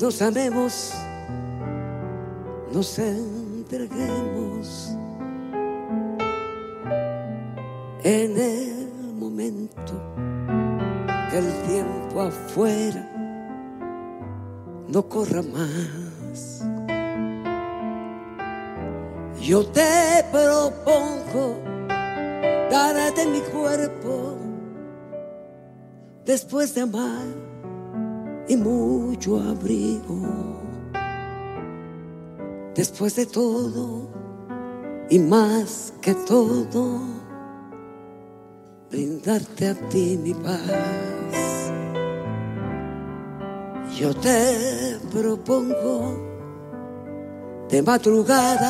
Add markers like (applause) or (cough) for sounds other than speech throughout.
Nos amemos, nos entreguemos en el momento que el tiempo afuera no corra más. Yo te propongo darte mi cuerpo después de amar y mucho abrigo. Después de todo y más que todo, brindarte a ti mi paz. Yo te propongo de madrugada,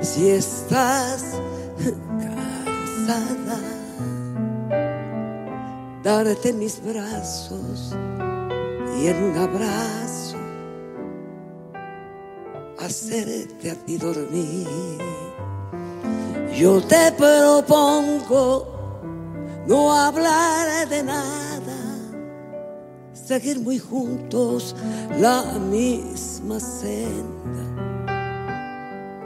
si estás (laughs) cansada darte mis brazos y en un abrazo hacerte a ti dormir. Yo te propongo no hablar de nada, seguir muy juntos la misma senda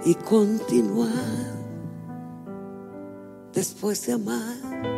y continuar después de amar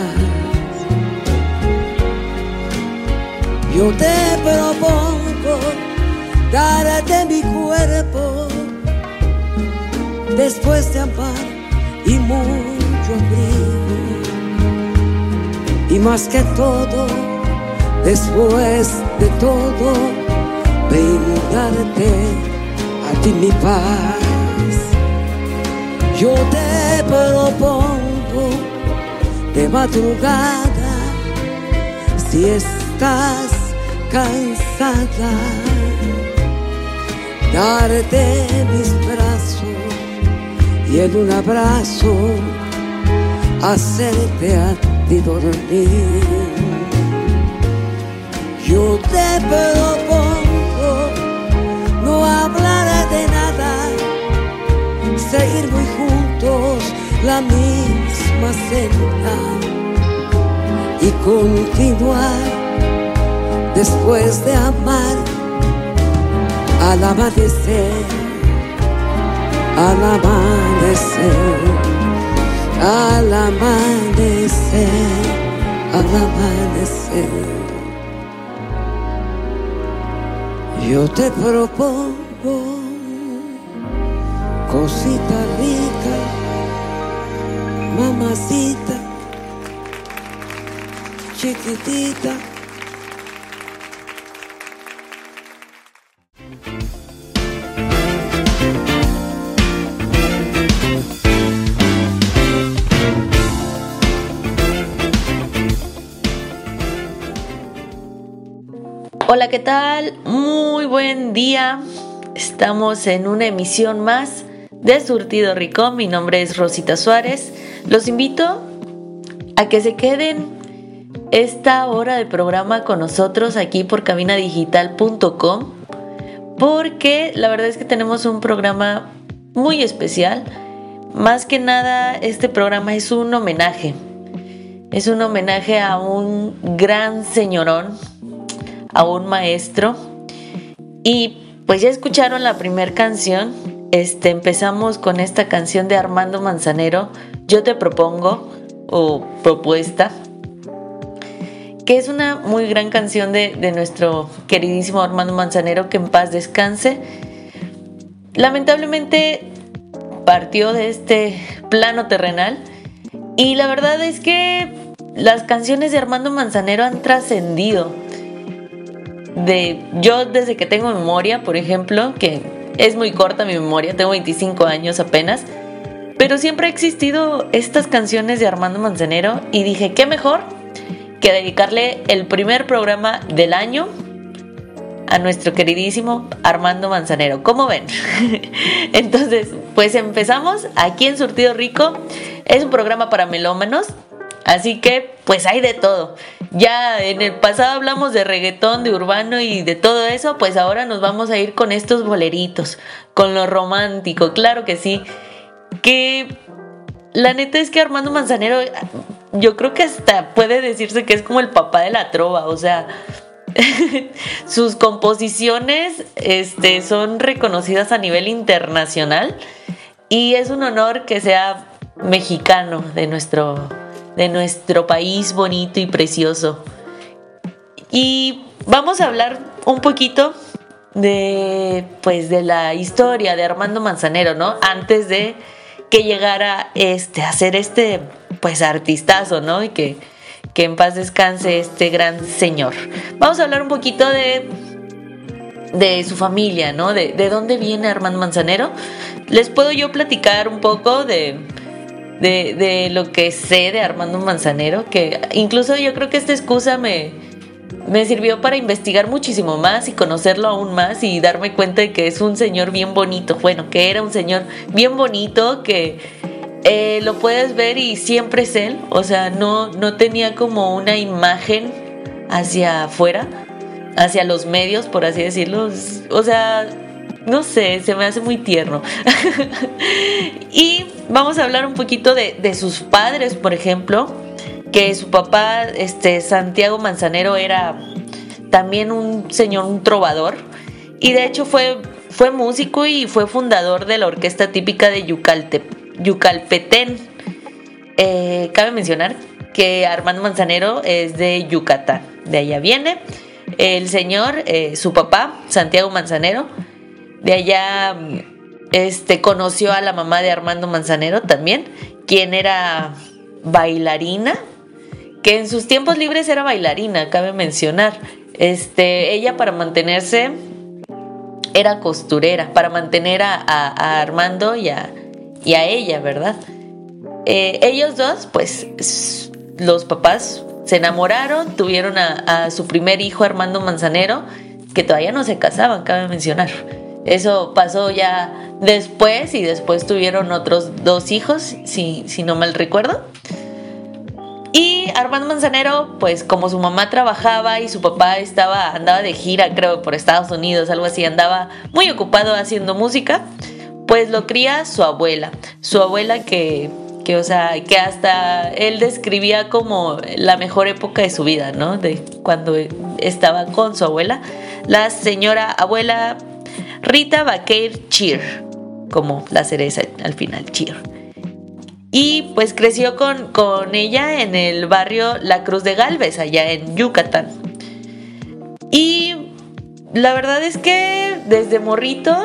Yo te propongo darte mi cuerpo después de amar y mucho abrigo. Y más que todo, después de todo, brindarte a ti mi paz. Yo te propongo de madrugada, si estás cansada, darte mis brazos y en un abrazo hacerte a ti dormir. Yo te propongo no hablar de nada, seguir muy juntos la misma senda y continuar después de amar al amanecer, al amanecer, al amanecer, al amanecer. Yo te propongo cosita rica, mamacita, chiquitita. Hola, ¿qué tal? Muy buen día. Estamos en una emisión más de Surtido Rico. Mi nombre es Rosita Suárez. Los invito a que se queden esta hora de programa con nosotros aquí por cabinadigital.com porque la verdad es que tenemos un programa muy especial. Más que nada, este programa es un homenaje. Es un homenaje a un gran señorón, a un maestro. Y pues ya escucharon la primera canción este, empezamos con esta canción de Armando Manzanero, Yo te propongo, o propuesta, que es una muy gran canción de, de nuestro queridísimo Armando Manzanero, que en paz descanse. Lamentablemente partió de este plano terrenal y la verdad es que las canciones de Armando Manzanero han trascendido. De yo desde que tengo memoria, por ejemplo, que es muy corta mi memoria, tengo 25 años apenas, pero siempre ha existido estas canciones de Armando Manzanero y dije, ¿qué mejor que dedicarle el primer programa del año a nuestro queridísimo Armando Manzanero. ¿Cómo ven? (laughs) Entonces, pues empezamos aquí en Surtido Rico. Es un programa para melómanos. Así que, pues hay de todo. Ya en el pasado hablamos de reggaetón, de urbano y de todo eso, pues ahora nos vamos a ir con estos boleritos, con lo romántico, claro que sí. Que la neta es que Armando Manzanero, yo creo que hasta puede decirse que es como el papá de la trova, o sea, (laughs) sus composiciones este, son reconocidas a nivel internacional y es un honor que sea mexicano de nuestro, de nuestro país bonito y precioso. Y vamos a hablar un poquito de pues de la historia de Armando Manzanero, ¿no? Antes de que llegara este a hacer este pues artistazo, ¿no? Y que que en paz descanse este gran señor. Vamos a hablar un poquito de, de su familia, ¿no? De, de dónde viene Armando Manzanero. Les puedo yo platicar un poco de, de, de, lo que sé de Armando Manzanero, que incluso yo creo que esta excusa me, me sirvió para investigar muchísimo más y conocerlo aún más y darme cuenta de que es un señor bien bonito, bueno, que era un señor bien bonito, que eh, lo puedes ver y siempre es él, o sea, no, no tenía como una imagen hacia afuera, hacia los medios, por así decirlo, o sea, no sé, se me hace muy tierno. (laughs) y vamos a hablar un poquito de, de, sus padres, por ejemplo, que su papá, este, Santiago Manzanero, era también un señor, un trovador, y de hecho fue, fue músico y fue fundador de la orquesta típica de Yucaltepec Yucalpetén. Eh, cabe mencionar que Armando Manzanero es de Yucatán, de allá viene. El señor, eh, su papá, Santiago Manzanero, de allá este, conoció a la mamá de Armando Manzanero también, quien era bailarina, que en sus tiempos libres era bailarina, cabe mencionar. Este, ella para mantenerse era costurera, para mantener a Armando y a, ella, ¿verdad? Eh, ellos dos, pues los papás se enamoraron, tuvieron a, su primer hijo Armando Manzanero, que todavía no se casaban, cabe mencionar. Eso pasó ya después y después tuvieron otros dos hijos, si, si no mal recuerdo. Y Armando Manzanero, pues como su mamá trabajaba y su papá estaba, andaba de gira, creo, por Estados Unidos, algo así, andaba muy ocupado haciendo música, pues lo cría su abuela, su abuela que, que, o sea, que hasta él describía como la mejor época de su vida, ¿no? De cuando estaba con su abuela, la señora abuela Rita Baquer Cheer, como la cereza al final, Cheer. Y pues creció con, con ella en el barrio La Cruz de Galvez, allá en Yucatán. Y la verdad es que desde morrito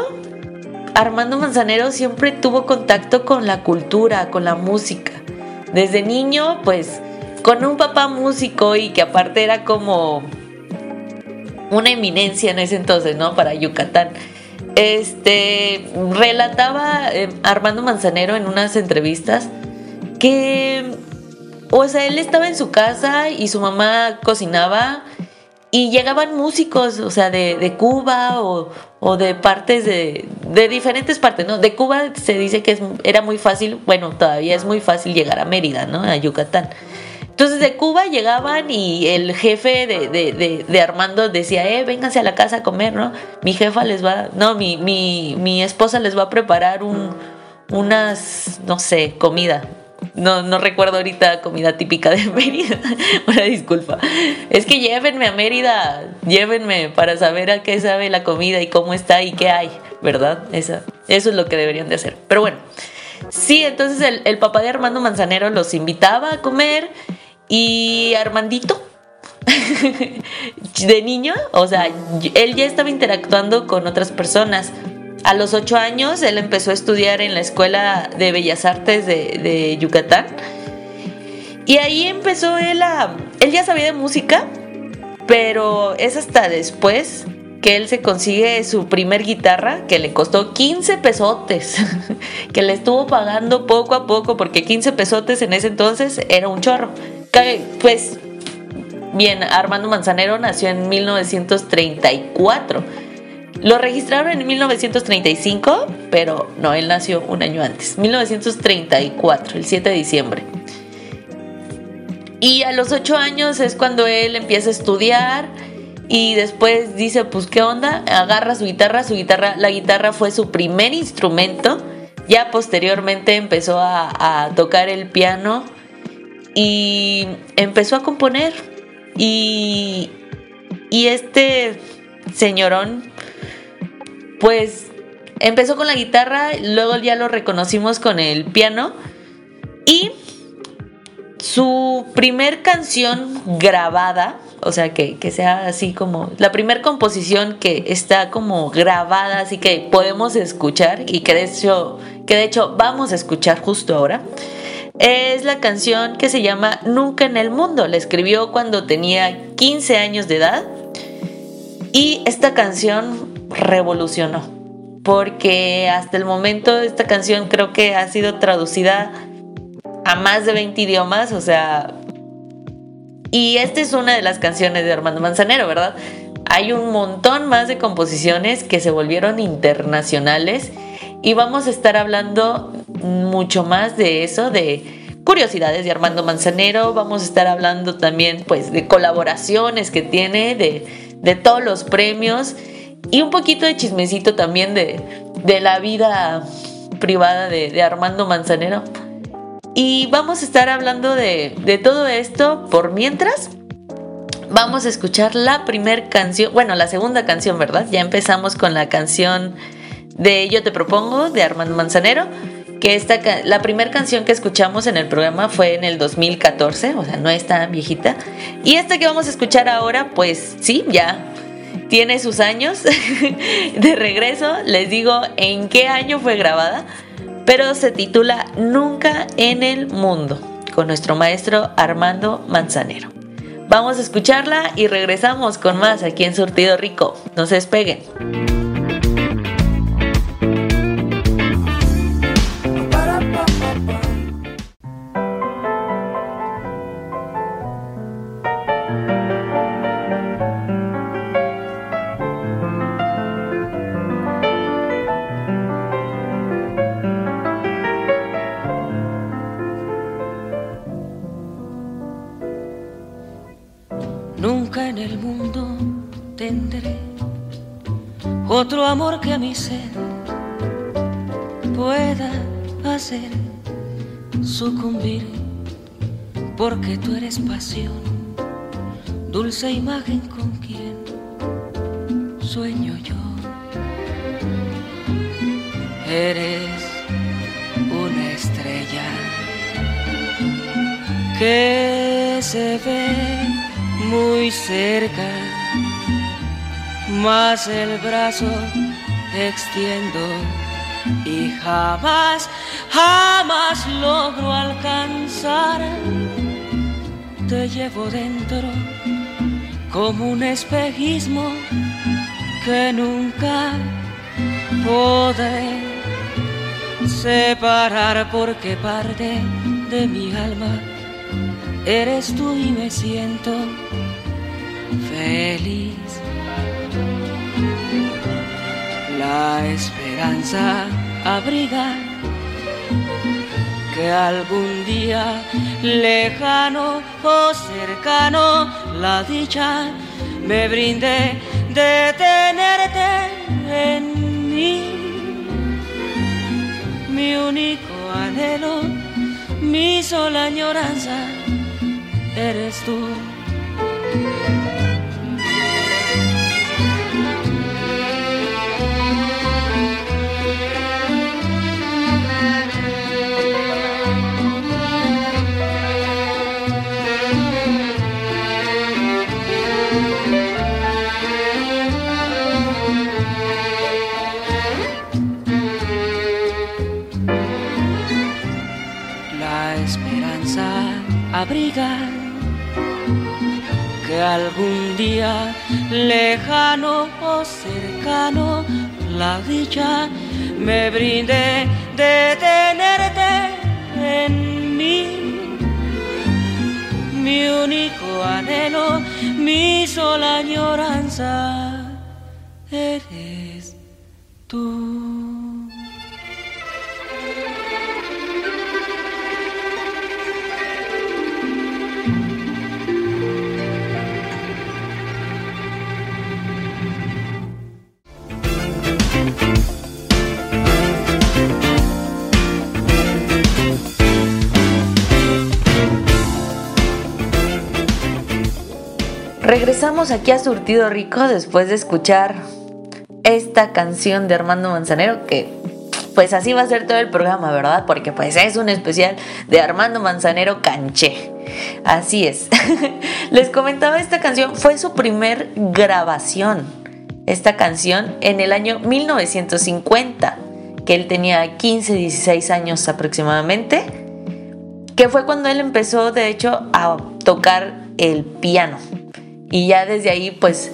Armando Manzanero siempre tuvo contacto con la cultura, con la música. Desde niño, pues, con un papá músico y que aparte era como una eminencia en ese entonces, ¿no? Para Yucatán. Este, relataba eh, Armando Manzanero en unas entrevistas que, o sea, él estaba en su casa y su mamá cocinaba y llegaban músicos, o sea, de, Cuba o, de partes de, de, diferentes partes, ¿no? De Cuba se dice que era muy fácil, bueno, todavía es muy fácil llegar a Mérida, ¿no? A Yucatán. Entonces de Cuba llegaban y el jefe de, de, Armando decía, eh, vénganse a la casa a comer, ¿no? Mi jefa les va, no, mi, mi, mi esposa les va a preparar un, unas, no sé, comida. No, no recuerdo ahorita comida típica de Mérida. (laughs) Una disculpa. Es que llévenme a Mérida, llévenme para saber a qué sabe la comida y cómo está y qué hay. ¿verdad? Eso, eso es lo que deberían de hacer. Pero bueno, sí, entonces el, el papá de Armando Manzanero los invitaba a comer y Armandito (laughs) de niño, o sea, él ya estaba interactuando con otras personas. A los ocho años él empezó a estudiar en la Escuela de Bellas Artes de, Yucatán. Y ahí empezó él a... Él ya sabía de música, pero es hasta después que él se consigue su primer guitarra que le costó 15 pesotes, (laughs) que le estuvo pagando poco a poco porque 15 pesotes en ese entonces era un chorro. Pues Bien, Armando Manzanero nació en 1934. Lo registraron en 1935, pero no, él nació un año antes, 1934, el 7 de diciembre. Y a los 8 años es cuando él empieza a estudiar y después dice, pues qué onda, agarra su guitarra, su guitarra, la guitarra fue su primer instrumento, ya posteriormente empezó a, a tocar el piano y empezó a componer. Y, y este señorón, pues empezó con la guitarra, luego ya lo reconocimos con el piano. Y su primer canción grabada, o sea, que, que sea así como la primer composición que está como grabada, así que podemos escuchar y que de hecho, que de hecho vamos a escuchar justo ahora es la canción que se llama Nunca en el Mundo. La escribió cuando tenía 15 años de edad y esta canción revolucionó porque hasta el momento esta canción creo que ha sido traducida a más de 20 idiomas, o sea, y esta es una de las canciones de Armando Manzanero, ¿verdad? Hay un montón más de composiciones que se volvieron internacionales y vamos a estar hablando mucho más de eso, de curiosidades de Armando Manzanero, vamos a estar hablando también pues de colaboraciones que tiene, de, todos los premios y un poquito de chismecito también de, la vida privada de, Armando Manzanero. Y vamos a estar hablando de, de todo esto por mientras. Vamos a escuchar la primera canción, bueno, la segunda canción, ¿verdad? Ya empezamos con la canción de Yo te propongo de Armando Manzanero, que esta, la primera canción que escuchamos en el programa fue en el 2014, o sea, no es tan viejita. Y esta que vamos a escuchar ahora, pues sí, ya tiene sus años (laughs) de regreso. Les digo en qué año fue grabada, pero se titula Nunca en el Mundo, con nuestro maestro Armando Manzanero. Vamos a escucharla y regresamos con más aquí en Surtido Rico. No se despeguen. Pasión, dulce imagen con quien sueño yo. Eres una estrella que se ve muy cerca más el brazo extiendo y jamás, jamás logro alcanzar. Te llevo dentro como un espejismo que nunca podré separar porque parte de mi alma eres tú y me siento feliz. La esperanza abriga que algún día lejano o cercano la dicha me brinde de tenerte en mí. Mi único anhelo, mi sola añoranza, eres tú. Que algún día lejano o cercano la dicha me brinde de tenerte en mí. Mi único anhelo, mi sola añoranza, eres tú. Regresamos aquí a Surtido Rico después de escuchar esta canción de Armando Manzanero que pues así va a ser todo el programa, ¿verdad? Porque pues es un especial de Armando Manzanero Canché. Así es. (laughs) Les comentaba, esta canción fue su primer grabación. Esta canción en el año 1950, que él tenía 15, 16 años aproximadamente, que fue cuando él empezó de hecho a tocar el piano. Y ya desde ahí pues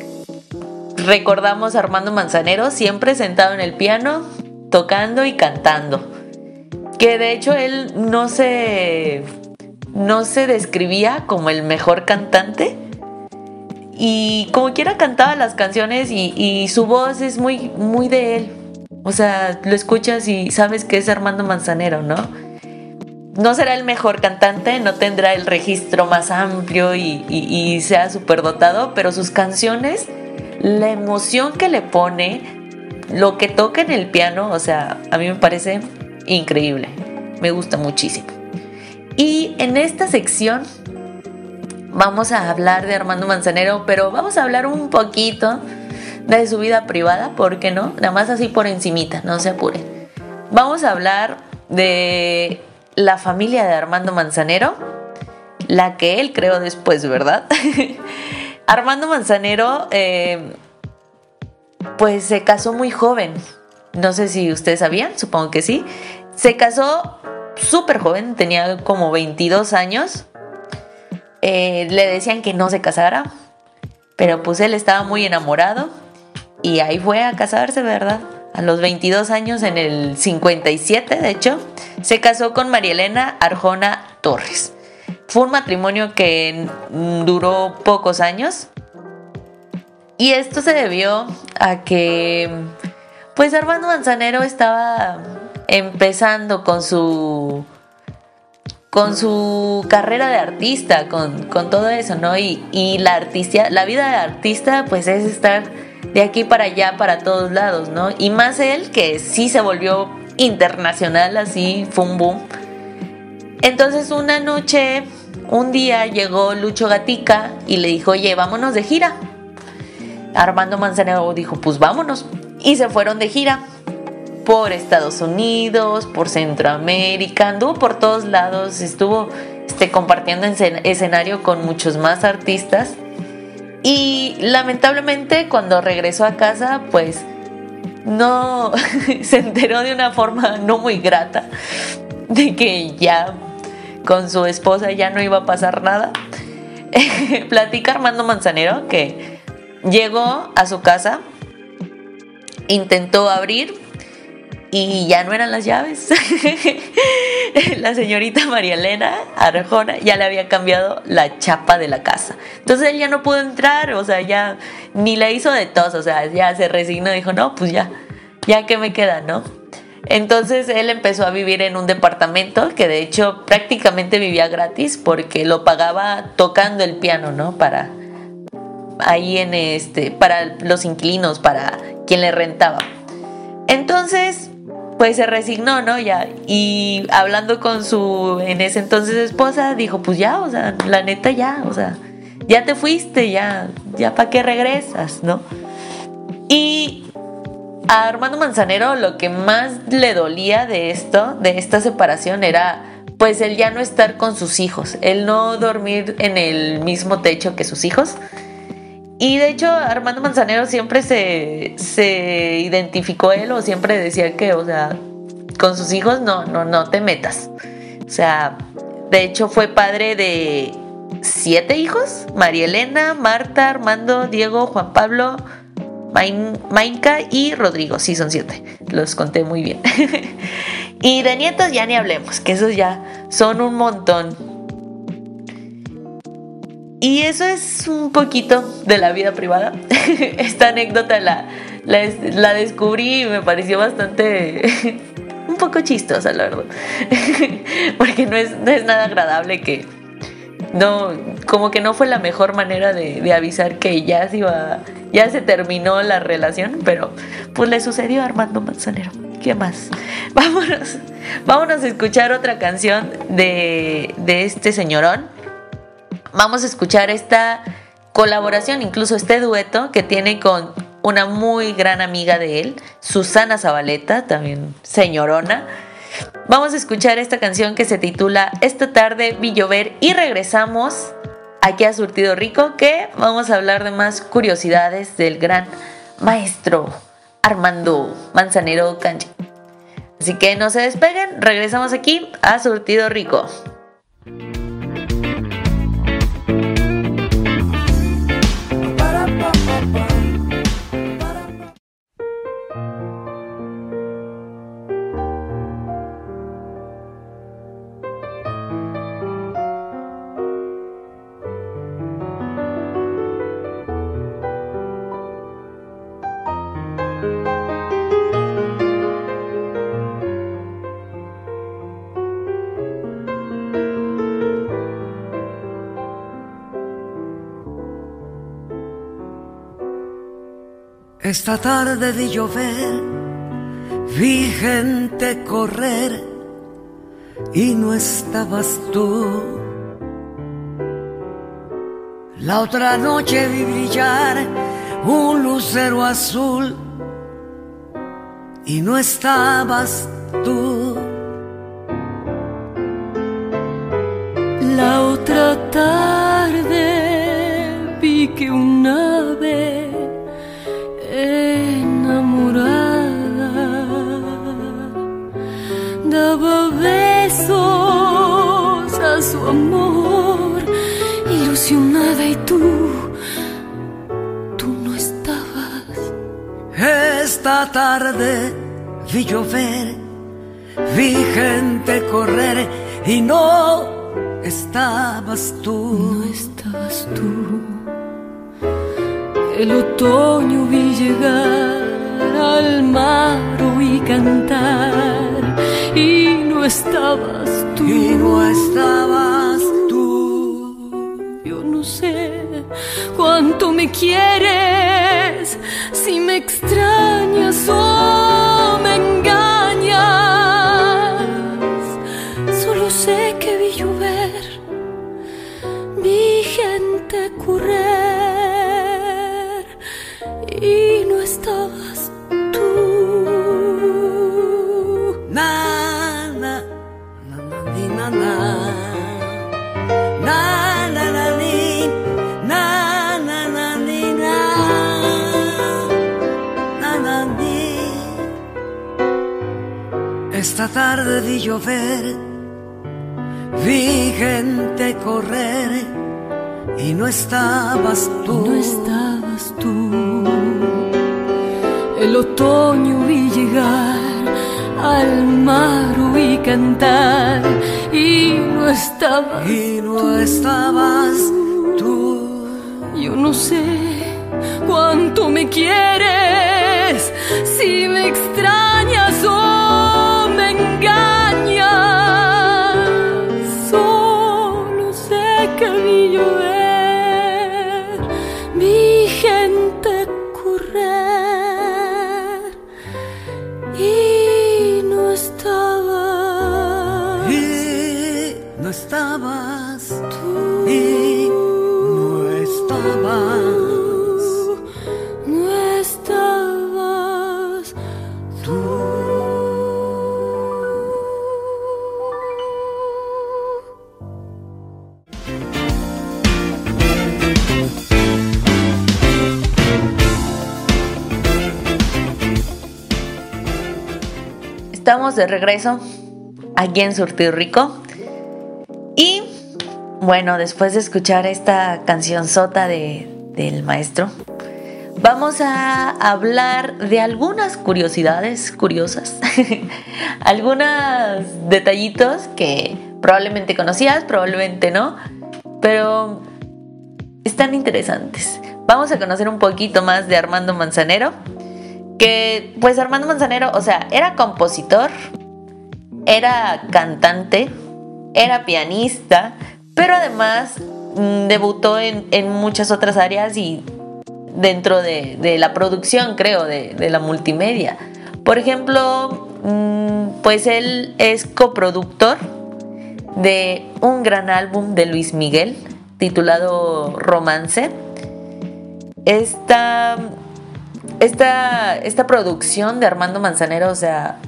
recordamos a Armando Manzanero siempre sentado en el piano, tocando y cantando. Que de hecho él no se no se describía como el mejor cantante. Y como quiera cantaba las canciones y, y, su voz es muy, muy de él. O sea, lo escuchas y sabes que es Armando Manzanero, ¿no? No será el mejor cantante, no tendrá el registro más amplio y, sea súper dotado, pero sus canciones, la emoción que le pone, lo que toca en el piano, o sea, a mí me parece increíble, me gusta muchísimo. Y en esta sección vamos a hablar de Armando Manzanero, pero vamos a hablar un poquito de su vida privada, ¿por qué no? Nada más así por encimita, no se apuren. Vamos a hablar de la familia de Armando Manzanero, la que él creó después, ¿verdad? (laughs) Armando Manzanero, eh, pues se casó muy joven. No sé si ustedes sabían, supongo que sí. Se casó súper joven, tenía como 22 años. Eh, le decían que no se casara, pero pues él estaba muy enamorado y ahí fue a casarse, ¿verdad? A los 22 años, en el 57, de hecho. Se casó con María Elena Arjona Torres. Fue un matrimonio que duró pocos años. Y esto se debió a que, pues Armando Manzanero estaba empezando con su con su carrera de artista, con, todo eso, ¿no? Y, y, la artista, la vida de artista, pues es estar de aquí para allá, para todos lados, ¿no? Y más él, que sí se volvió internacional, así fue un boom. Entonces una noche, un día llegó Lucho Gatica y le dijo, oye, vámonos de gira. Armando Manzanero dijo, pues vámonos. Y se fueron de gira por Estados Unidos, por Centroamérica, anduvo por todos lados, estuvo este, compartiendo escenario con muchos más artistas. Y lamentablemente cuando regresó a casa, pues no (laughs) se enteró de una forma no muy grata de que ya con su esposa ya no iba a pasar nada. (laughs) Platica Armando Manzanero que llegó a su casa, intentó abrir y ya no eran las llaves. (laughs) la señorita María Elena Arjona ya le había cambiado la chapa de la casa. Entonces él ya no pudo entrar, o sea, ya ni la hizo de tos, o sea, ya se resignó dijo, no, pues ya, ya que me queda, ¿no? Entonces él empezó a vivir en un departamento que de hecho prácticamente vivía gratis porque lo pagaba tocando el piano, ¿no? Para ahí en este, para los inquilinos, para quien le rentaba. Entonces, pues se resignó, ¿no? Ya. Y hablando con su en ese entonces esposa, dijo, pues ya, o sea, la neta ya, o sea, ya te fuiste, ya, ya para qué regresas, ¿no? Y a Armando Manzanero lo que más le dolía de esto, de esta separación, era pues el ya no estar con sus hijos, el no dormir en el mismo techo que sus hijos. Y de hecho Armando Manzanero siempre se, se identificó él o siempre decía que, o sea, con sus hijos no, no, no te metas. O sea, de hecho fue padre de siete hijos, María Elena, Marta, Armando, Diego, Juan Pablo, Mainka y Rodrigo. Sí, son siete. Los conté muy bien. (laughs) y de nietos ya ni hablemos, que esos ya son un montón. Y eso es un poquito de la vida privada. (laughs) Esta anécdota la, la, descubrí y me pareció bastante... (laughs) un poco chistosa, la verdad. (laughs) Porque no es, no es nada agradable que no, como que no fue la mejor manera de, avisar que ya se iba, ya se terminó la relación, pero pues le sucedió a Armando Manzanero. ¿Qué más? Vámonos, vámonos a escuchar otra canción de, de este señorón. Vamos a escuchar esta colaboración, incluso este dueto que tiene con una muy gran amiga de él, Susana Zabaleta, también señorona. Vamos a escuchar esta canción que se titula Esta tarde vi llover y regresamos aquí a Surtido Rico que vamos a hablar de más curiosidades del gran maestro Armando Manzanero Canchi. Así que no se despeguen, regresamos aquí a Surtido Rico. Esta tarde vi llover, vi gente correr y no estabas tú. La otra noche vi brillar un lucero azul y no estabas tú. Esta tarde vi llover, vi gente correr y no estabas tú. No estabas tú. El otoño vi llegar al mar y cantar y no estabas tú. Y no estabas tú. Yo no sé cuánto me quieres, si me extrañas o me engañas. Solo sé que vi llover, vi gente correr y no estabas Esta tarde vi llover, vi gente correr y no estabas tú. No estabas tú. El otoño vi llegar al mar y cantar y no estabas y no estabas tú. Yo no sé cuánto me quieres si me extrañas o me engañas. Solo sé que vi de regreso aquí en Surtido Rico. Y bueno, después de escuchar esta canción sota de, del maestro, vamos a hablar de algunas curiosidades curiosas, (laughs) algunos detallitos que probablemente conocías, probablemente no, pero están interesantes. Vamos a conocer un poquito más de Armando Manzanero, que pues Armando Manzanero, o sea, era compositor, era cantante, era pianista, pero además mm, debutó en, muchas otras áreas y dentro de, la producción, creo, de, de, la multimedia. Por ejemplo, mm, pues él es coproductor de un gran álbum de Luis Miguel titulado Romance. Esta, esta, esta producción de Armando Manzanero, o sea,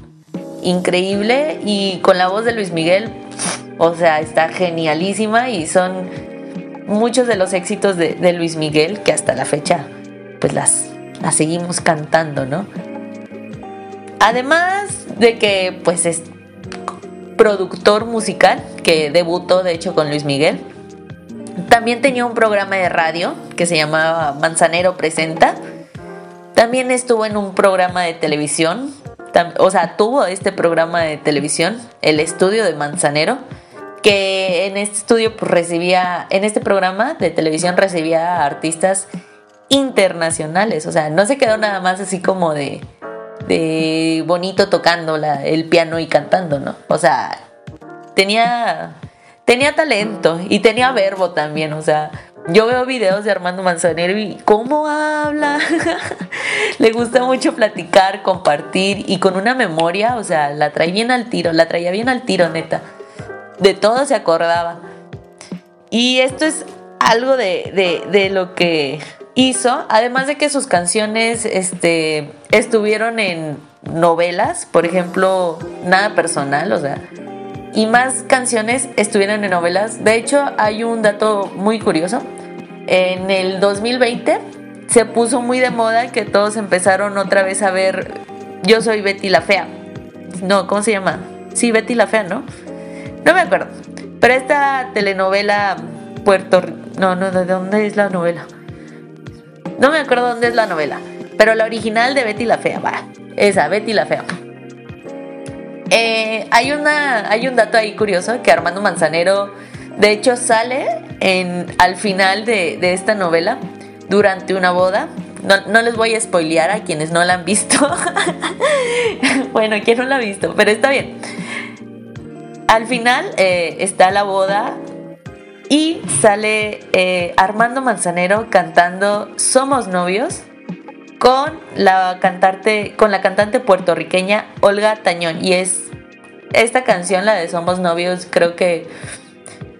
increíble y con la voz de Luis Miguel, o sea, está genialísima y son muchos de los éxitos de, Luis Miguel que hasta la fecha pues las, las seguimos cantando, ¿no? Además de que pues es productor musical que debutó de hecho con Luis Miguel. También tenía un programa de radio que se llamaba Manzanero Presenta. También estuvo en un programa de televisión o sea, tuvo este programa de televisión, El Estudio de Manzanero, que en este estudio pues, recibía, en este programa de televisión recibía artistas internacionales, o sea, no se quedó nada más así como de, de bonito tocando el piano y cantando, ¿no? O sea, tenía, tenía talento y tenía verbo también, o sea, yo veo videos de Armando Manzanero y cómo habla. (laughs) Le gusta mucho platicar, compartir y con una memoria, o sea, la trae bien al tiro, la traía bien al tiro, neta. De todo se acordaba. Y esto es algo de, lo que hizo, además de que sus canciones este, estuvieron en novelas, por ejemplo, Nada Personal, o sea, y más canciones estuvieron en novelas. De hecho, hay un dato muy curioso. En el 2020 se puso muy de moda que todos empezaron otra vez a ver Yo soy Betty la Fea. No, ¿cómo se llama? Sí, Betty la Fea, ¿no? No me acuerdo. Pero esta telenovela Puerto... No, no, ¿de dónde es la novela? No me acuerdo dónde es la novela. Pero la original de Betty la Fea, va. Esa, Betty la Fea. Eh, hay, una, hay un dato ahí curioso que Armando Manzanero, de hecho, sale en, al final de, esta novela durante una boda. No, les voy a spoilear a quienes no la han visto. (laughs) bueno, quien no la ha visto, pero está bien. Al final eh, está la boda y sale eh, Armando Manzanero cantando Somos novios con la cantante, con la cantante puertorriqueña Olga Tañón. Y es esta canción, la de Somos Novios, creo que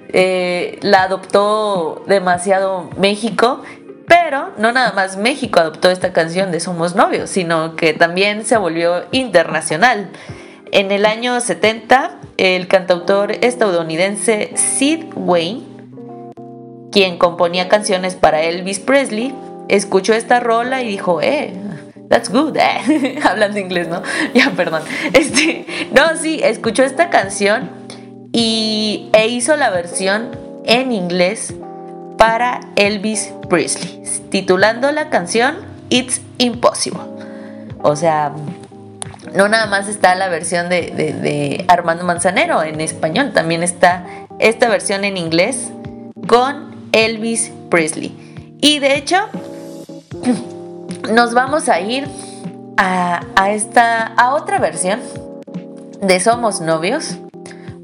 eh, la adoptó demasiado México. Pero no nada más México adoptó esta canción de Somos Novios, sino que también se volvió internacional. En el año 70, el cantautor estadounidense Sid Wayne, quien componía canciones para Elvis Presley, escuchó esta rola y dijo, eh, that's good, eh. (laughs) hablando inglés, ¿no? (laughs) Ya, perdón. Este, no, sí, escuchó esta canción y, e hizo la versión en inglés para Elvis Presley, titulando la canción It's Impossible. O sea, no nada más está la versión de, de Armando Manzanero en español, también está esta versión en inglés con Elvis Presley. Y de hecho, nos vamos a ir a, esta a otra versión de Somos Novios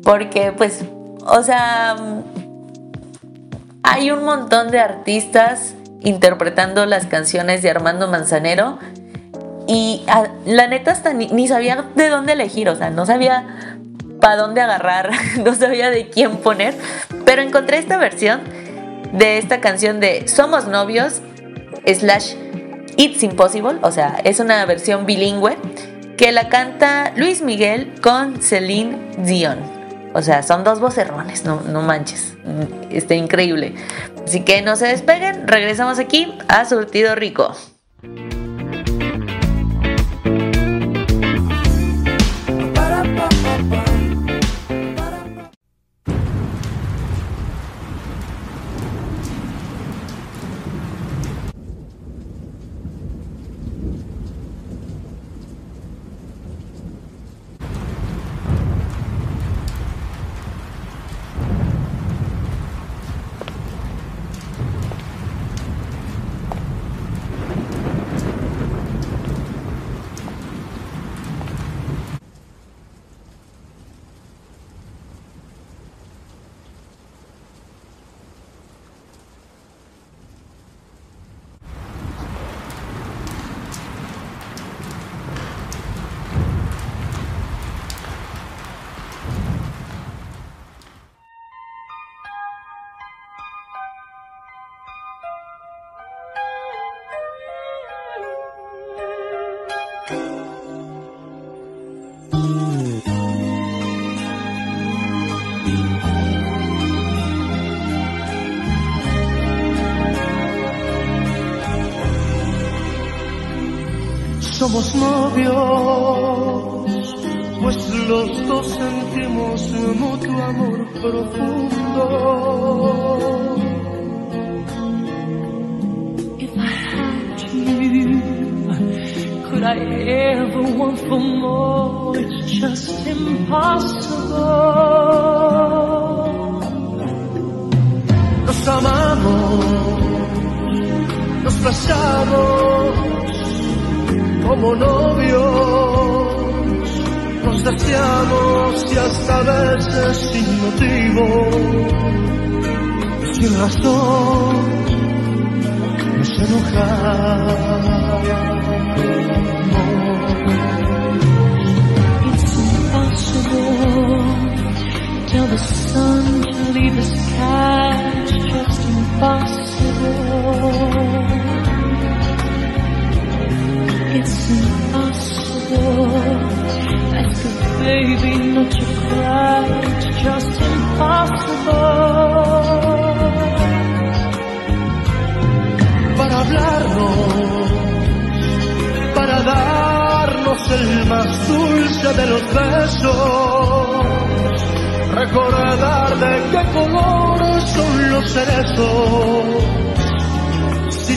porque pues o sea hay un montón de artistas interpretando las canciones de Armando Manzanero y la neta hasta ni, sabía de dónde elegir, o sea, no sabía para dónde agarrar, (laughs) no sabía de quién poner, pero encontré esta versión de esta canción de Somos Novios slash It's Impossible, o sea, es una versión bilingüe que la canta Luis Miguel con Celine Dion. O sea, son dos vocerrones, no, no manches. Está increíble. Así que no se despeguen, regresamos aquí a Surtido Rico. Somos novios, pues los dos sentimos mutuo amor profundo. If I had you, could I ever want for more? It's just impossible. Nos amamos, nos besamos como novios, nos deseamos y hasta veces sin motivo, sin razón, nos enojamos. It's impossible. Tell the sun to leave the sky. Just impossible. It's impossible. Ask a baby not to cry. It's just impossible. para hablarnos, para darnos el más dulce de los besos, recordar de qué color son los cerezos,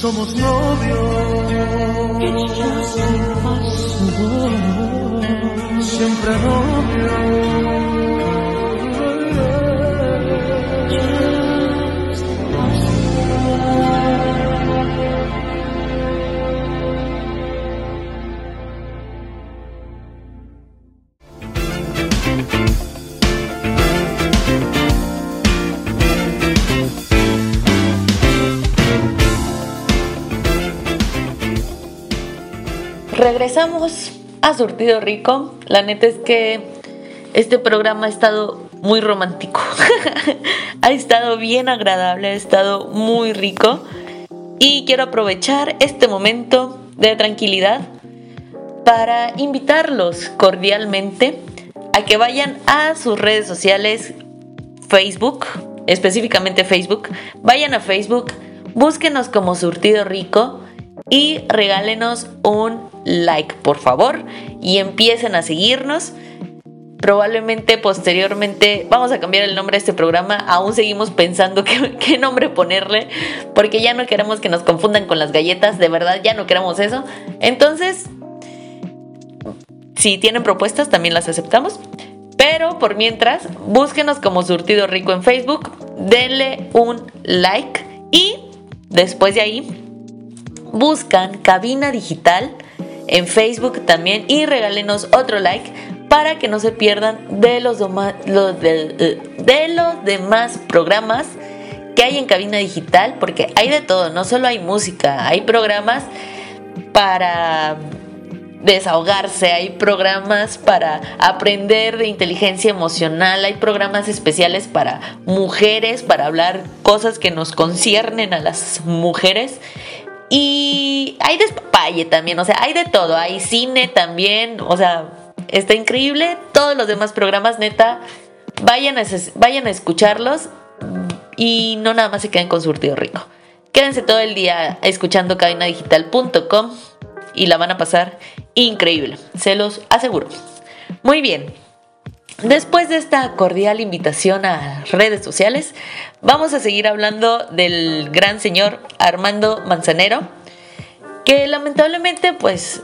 Somos novios, siempre novios. Regresamos a Surtido Rico. La neta es que este programa ha estado muy romántico. (laughs) ha estado bien agradable, ha estado muy rico. Y quiero aprovechar este momento de tranquilidad para invitarlos cordialmente a que vayan a sus redes sociales, Facebook, específicamente Facebook. Vayan a Facebook, búsquenos como Surtido Rico y regálenos un like, por favor, y empiecen a seguirnos. Probablemente posteriormente vamos a cambiar el nombre de este programa. Aún seguimos pensando (laughs) qué, qué nombre ponerle, porque ya no queremos que nos confundan con las galletas. De verdad, ya no queremos eso. Entonces, si tienen propuestas, también las aceptamos. Pero por mientras, búsquenos como Surtido Rico en Facebook, denle un like y después de ahí buscan Cabina Digital en Facebook también y regálenos otro like para que no se pierdan de los, de, de los demás programas que hay en Cabina Digital, porque hay de todo, no solo hay música, hay programas para desahogarse, hay programas para aprender de inteligencia emocional, hay programas especiales para mujeres, para hablar cosas que nos conciernen a las mujeres. Y hay despapalle también, o sea, hay de todo, hay cine también, o sea, está increíble. Todos los demás programas, neta, vayan a, vayan a escucharlos y no nada más se queden con surtido rico. Quédense todo el día escuchando cabinadigital.com y la van a pasar increíble, se los aseguro. Muy bien. Después de esta cordial invitación a redes sociales, vamos a seguir hablando del gran señor Armando Manzanero, que lamentablemente pues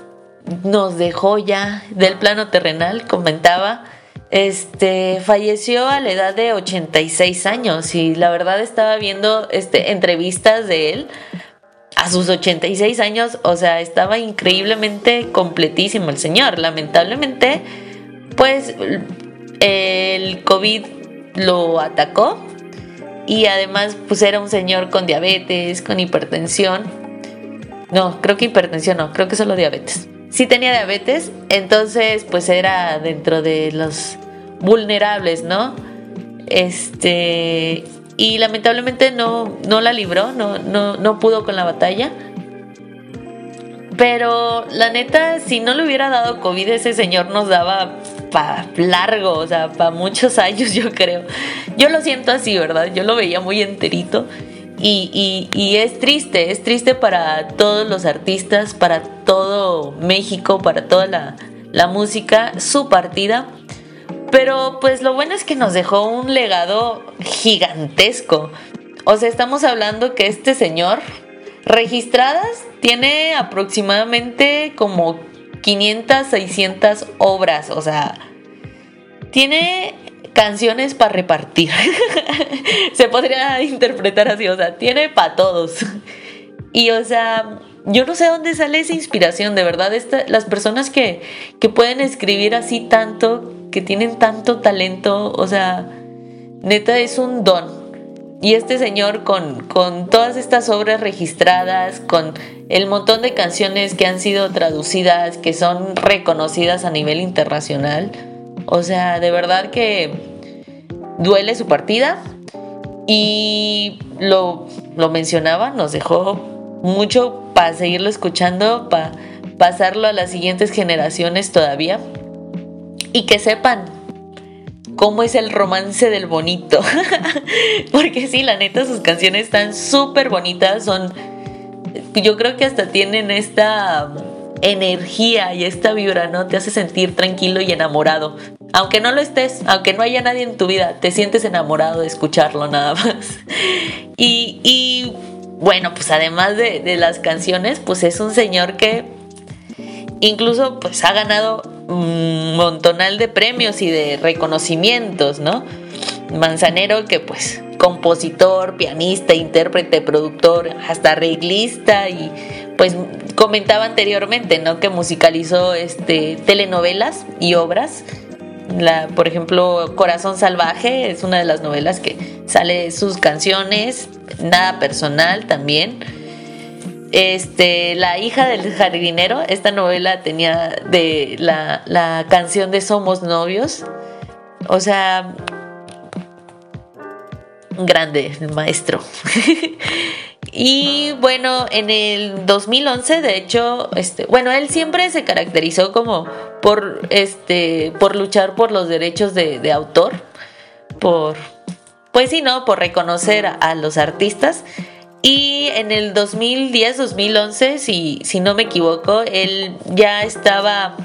nos dejó ya del plano terrenal, comentaba. Este falleció a la edad de 86 años y la verdad estaba viendo este, entrevistas de él a sus 86 años, o sea, estaba increíblemente completísimo el señor. Lamentablemente, pues el COVID lo atacó y además pues era un señor con diabetes, con hipertensión. No, creo que hipertensión no, creo que solo diabetes. Sí tenía diabetes, entonces pues era dentro de los vulnerables, ¿no? Este y lamentablemente no, no la libró, no, no, no pudo con la batalla. Pero la neta, si no le hubiera dado COVID, ese señor nos daba para largo, o sea, para muchos años, yo creo. Yo lo siento así, ¿verdad? Yo lo veía muy enterito. Y, y, es triste, es triste para todos los artistas, para todo México, para toda la, la música, su partida. Pero pues lo bueno es que nos dejó un legado gigantesco. O sea, estamos hablando que este señor, registradas, tiene aproximadamente como 500, 600 obras. O sea, tiene canciones para repartir. (laughs) Se podría interpretar así, o sea, tiene para todos. Y o sea, yo no sé dónde sale esa inspiración, de verdad, las personas que, que pueden escribir así tanto, que tienen tanto talento, o sea, neta es un don. Y este señor con, con todas estas obras registradas, con el montón de canciones que han sido traducidas, que son reconocidas a nivel internacional, o sea, de verdad que duele su partida. Y lo, lo mencionaba, nos dejó mucho para seguirlo escuchando, para pasarlo a las siguientes generaciones todavía. Y que sepan cómo es el romance del bonito. (laughs) Porque sí, la neta, sus canciones están súper bonitas, son, yo creo que hasta tienen esta energía y esta vibra, ¿no? Te hace sentir tranquilo y enamorado. Aunque no lo estés, aunque no haya nadie en tu vida, te sientes enamorado de escucharlo nada (laughs) más. Y, bueno, pues además de, de las canciones, pues es un señor que incluso pues ha ganado montonal de premios y de reconocimientos, ¿no? Manzanero que pues compositor, pianista, intérprete, productor, hasta arreglista y pues comentaba anteriormente, ¿no? Que musicalizó este telenovelas y obras. La, por ejemplo, Corazón Salvaje es una de las novelas que sale sus canciones, nada personal también este, La hija del jardinero, esta novela tenía de la, la canción de Somos novios. O sea, grande, maestro. (laughs) y bueno, en el 2011, de hecho, este, bueno, él siempre se caracterizó como por, este, por luchar por los derechos de, autor, por, pues sí, ¿no? Por reconocer a los artistas. Y en el 2010-2011, si, si no me equivoco, él ya estaba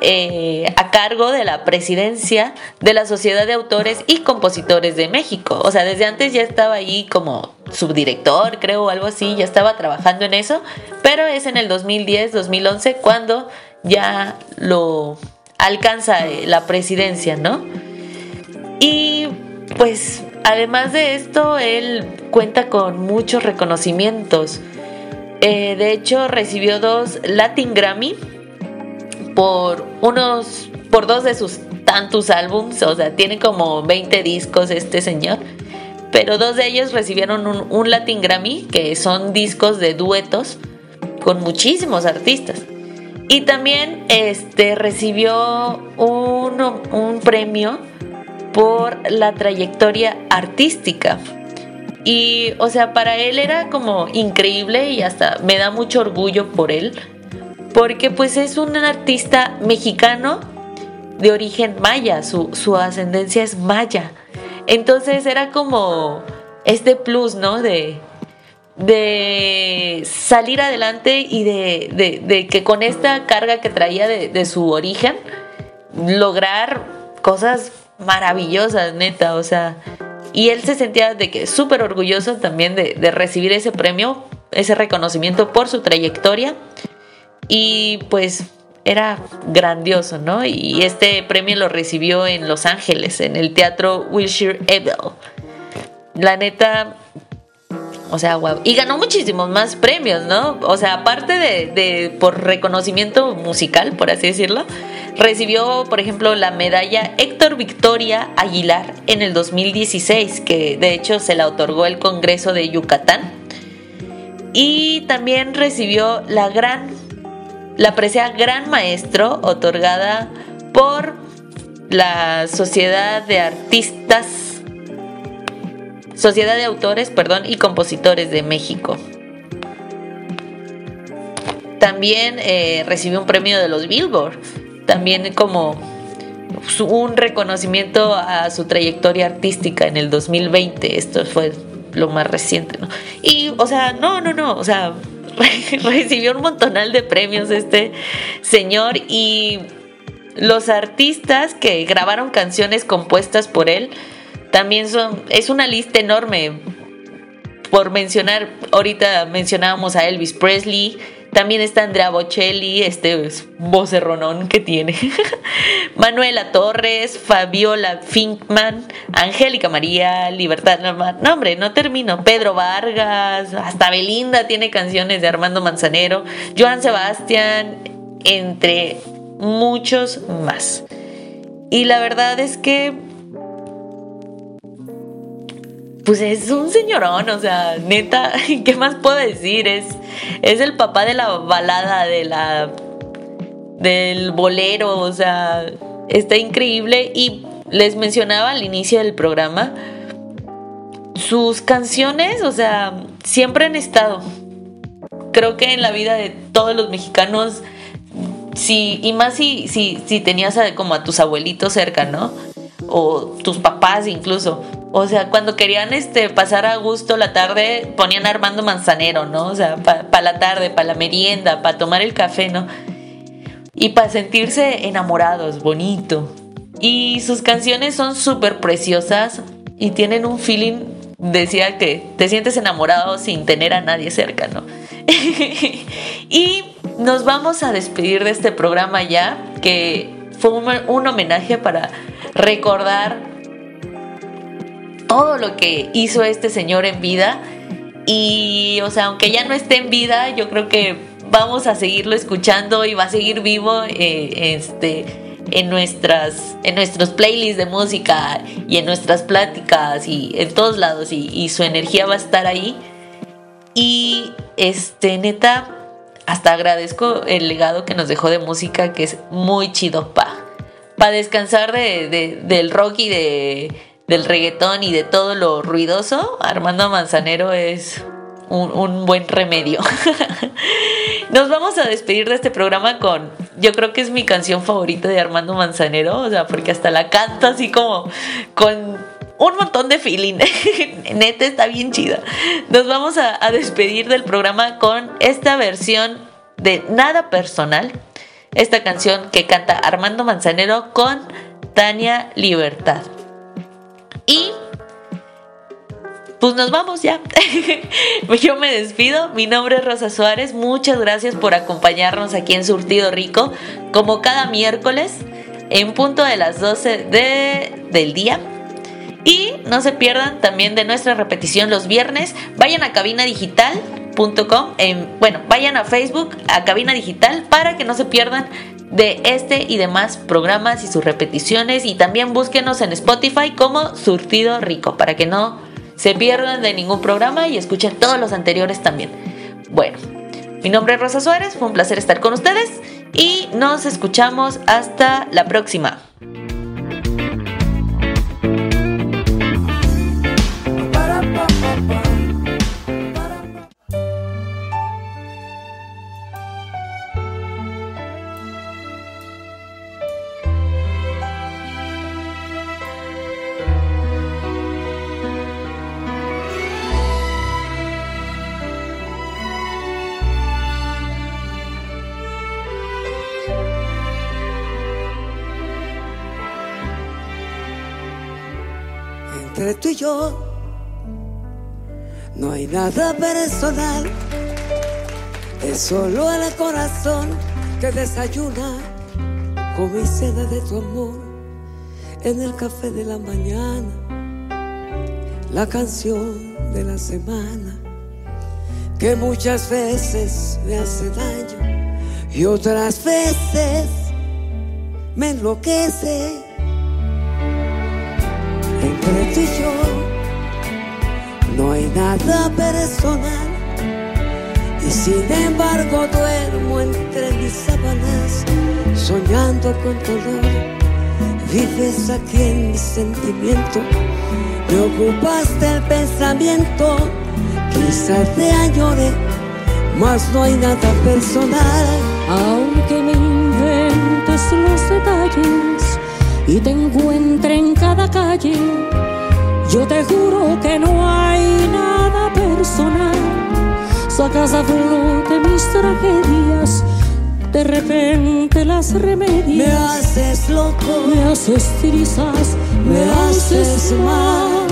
eh, a cargo de la presidencia de la Sociedad de Autores y Compositores de México. O sea, desde antes ya estaba ahí como subdirector, creo, o algo así, ya estaba trabajando en eso, pero es en el 2010-2011 cuando ya lo alcanza eh, la presidencia, ¿no? Y pues Además de esto, él cuenta con muchos reconocimientos. Eh, de hecho, recibió dos Latin Grammy por unos, por dos de sus tantos álbums. O sea, tiene como 20 discos este señor. Pero dos de ellos recibieron un, Latin Grammy, que son discos de duetos con muchísimos artistas. Y también este, recibió un, un premio por la trayectoria artística. Y, o sea, para él era como increíble y hasta me da mucho orgullo por él, porque pues es un artista mexicano de origen maya, su, ascendencia es maya. Entonces era como este plus, ¿no? De, de salir adelante y de, de, que con esta carga que traía de, su origen, lograr cosas maravillosas, neta, o sea, y él se sentía de que súper orgulloso también de, recibir ese premio, ese reconocimiento por su trayectoria. y pues era grandioso, ¿no? Y este premio lo recibió en Los Ángeles, en el teatro Wilshire Ebel. La neta, o sea, wow. Y ganó muchísimos más premios, ¿no? O sea, aparte de, de, por reconocimiento musical, por así decirlo, recibió, por ejemplo, la medalla Héctor Victoria Aguilar en el 2016, que de hecho se la otorgó el Congreso de Yucatán. Y también recibió la gran, la presea Gran Maestro, otorgada por la Sociedad de Artistas Sociedad de Autores, perdón, y Compositores de México. También eh, recibió un premio de los Billboard, también como un reconocimiento a su trayectoria artística en el 2020. Esto fue lo más reciente, ¿no? Y, o sea, no, no, no, o sea, (laughs) recibió un montonal de premios este señor y los artistas que grabaron canciones compuestas por él, también son, es una lista enorme. Por mencionar, ahorita mencionábamos a Elvis Presley, también está Andrea Bocelli, este vocerronón que tiene. (laughs) Manuela Torres, Fabiola Finkman, Angélica María, Libertad Normal. No, hombre, no termino. Pedro Vargas, hasta Belinda tiene canciones de Armando Manzanero, Joan Sebastián, entre muchos más. Y la verdad es que pues es un señorón, o sea, neta, (laughs) ¿qué más puedo decir? Es, es el papá de la balada, de la del bolero, o sea, está increíble y les mencionaba al inicio del programa sus canciones, o sea, siempre han estado. Creo que en la vida de todos los mexicanos, sí, y más si, si, si tenías como a tus abuelitos cerca, ¿no? O tus papás incluso o sea, cuando querían este, pasar a gusto la tarde, ponían Armando Manzanero, ¿no? O sea, para la tarde, para la merienda, para tomar el café, ¿no? Y para sentirse enamorados, bonito. Y sus canciones son súper preciosas y tienen un feeling, decía que te sientes enamorado sin tener a nadie cerca, ¿no? (laughs) y nos vamos a despedir de este programa ya, que fue un, un homenaje para recordar todo lo que hizo este señor en vida. Y, o sea, aunque ya no esté en vida, yo creo que vamos a seguirlo escuchando y va a seguir vivo eh, este, en, nuestras, en nuestros playlists de música y en nuestras pláticas y en todos lados. Y, su energía va a estar ahí. Y, este, neta, hasta agradezco el legado que nos dejó de música, que es muy chido, pa. Para descansar de, del rock y de del reggaetón y de todo lo ruidoso, Armando Manzanero es un, buen remedio. (laughs) Nos vamos a despedir de este programa con, yo creo que es mi canción favorita de Armando Manzanero, o sea, porque hasta la canta así como con un montón de feeling. (laughs) Neta está bien chida. Nos vamos a, a despedir del programa con esta versión de Nada Personal. Esta canción que canta Armando Manzanero con Tania Libertad. Y pues nos vamos ya. (laughs) Yo me despido. Mi nombre es Rosa Suárez. Muchas gracias por acompañarnos aquí en Surtido Rico, como cada miércoles, en punto de las 12 de, del día. Y no se pierdan también de nuestra repetición los viernes. Vayan a cabinadigital.com. Bueno, vayan a Facebook, a Cabina Digital, para que no se pierdan de este y demás programas y sus repeticiones y también búsquenos en Spotify como Surtido Rico para que no se pierdan de ningún programa y escuchen todos los anteriores también. Bueno, mi nombre es Rosa Suárez, fue un placer estar con ustedes y nos escuchamos hasta la próxima. Entre tú y yo no hay nada personal. Es solo el corazón que desayuna con mi seda de tu amor en el café de la mañana, la canción de la semana que muchas veces me hace daño y otras veces me enloquece. Entre tú y yo. No hay nada personal. Y sin embargo duermo entre mis sábanas soñando con dolor. Vives aquí en mi sentimiento, me ocupaste el pensamiento, quizás te añore, mas no hay nada personal. Aunque me inventes los detalles y te encuentre en cada calle, yo te juro que no hay nada personal. Sacas a flote mis tragedias, de repente las Me remedias. haces loco, Me haces trizas, me haces mal,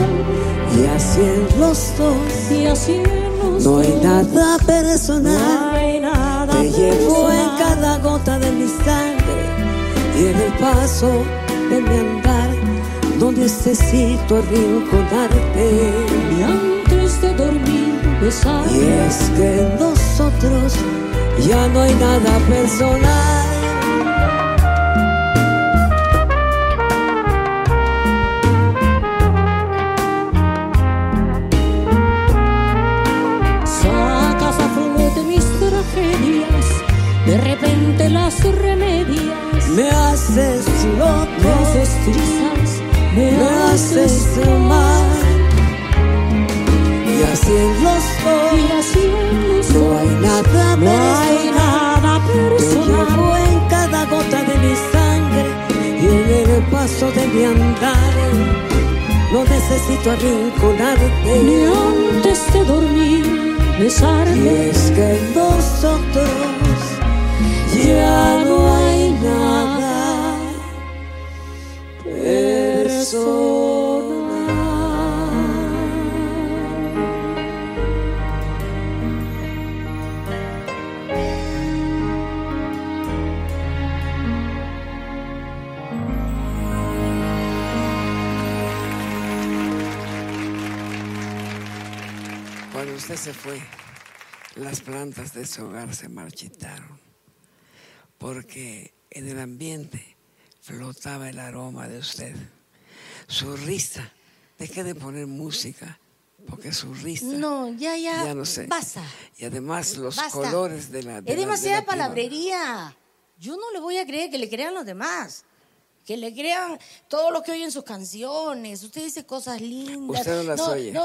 y así en los dos y así en los no hay nada no personal. hay nada Te llevo en personal. cada gota de mi sangre y en el paso de mi andar. No necesito arrinconarte. Y antes de dormir besar Y es que en nosotros ya no hay nada personal. Sacas a flote mis tragedias, de repente las remedias. Me haces Me loco, haces trizas, me, me haces mal. Y así en los y dos así en los no hay nada no hay personal. nada Te personal. llevo en cada gota de mi sangre y en el paso de mi andar. No necesito Ni arrinconarte. antes de dormir Y besarme. es que en nosotros ya no hay Cuando usted se fue, las plantas de su hogar se marchitaron, porque en el ambiente flotaba el aroma de usted. Su risa, deje de poner música, porque su risa. No, ya, ya. Ya no sé. Basta. Y además los Basta. colores de la. de Es demasiada de palabrería. Yo no le voy a creer que le crean los demás. Que le crean todo lo que oyen sus canciones. Usted dice cosas lindas. Usted no las oye. No,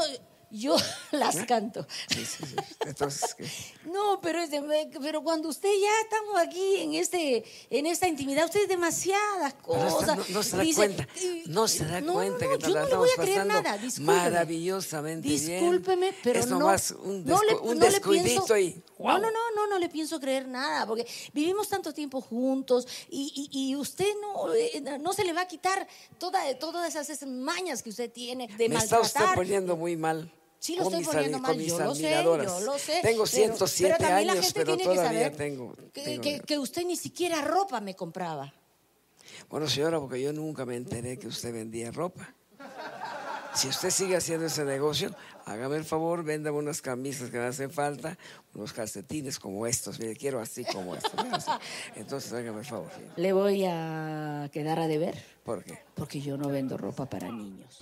yo (laughs) las canto. Sí, sí, sí. Entonces, ¿qué? (laughs) No, pero, es de- pero cuando usted ya estamos aquí en este en esta intimidad, usted es demasiadas cosas. no, no se da Dice- cuenta, no se da no, cuenta no, que yo no le voy a creer nada. Discúlpeme. maravillosamente bien. Discúlpeme, pero es no. nomás un, no le- descu- un no le descuidito pienso- y No, no, no, no, no le pienso creer nada, porque vivimos tanto tiempo juntos y, y- y usted no, eh, no se le va a quitar toda, todas esas, mañas que usted tiene de Me está usted maltratar. poniendo muy mal. Sí, lo estoy poniendo mal, con mis yo lo sé, admiradoras. yo lo sé. Tengo pero- 107 pero la años, gente pero tiene que todavía saber tengo. que, tengo- que- que usted ni siquiera ropa me compraba. Bueno, señora, porque yo nunca me enteré que usted vendía ropa. Si usted sigue haciendo ese negocio, hágame el favor, véndame unas camisas que me hacen falta, unos calcetines como estos. Mire, quiero así como estos. así. Entonces, hágame el favor. Le voy a quedar a deber ¿Por qué? porque yo no vendo ropa para niños.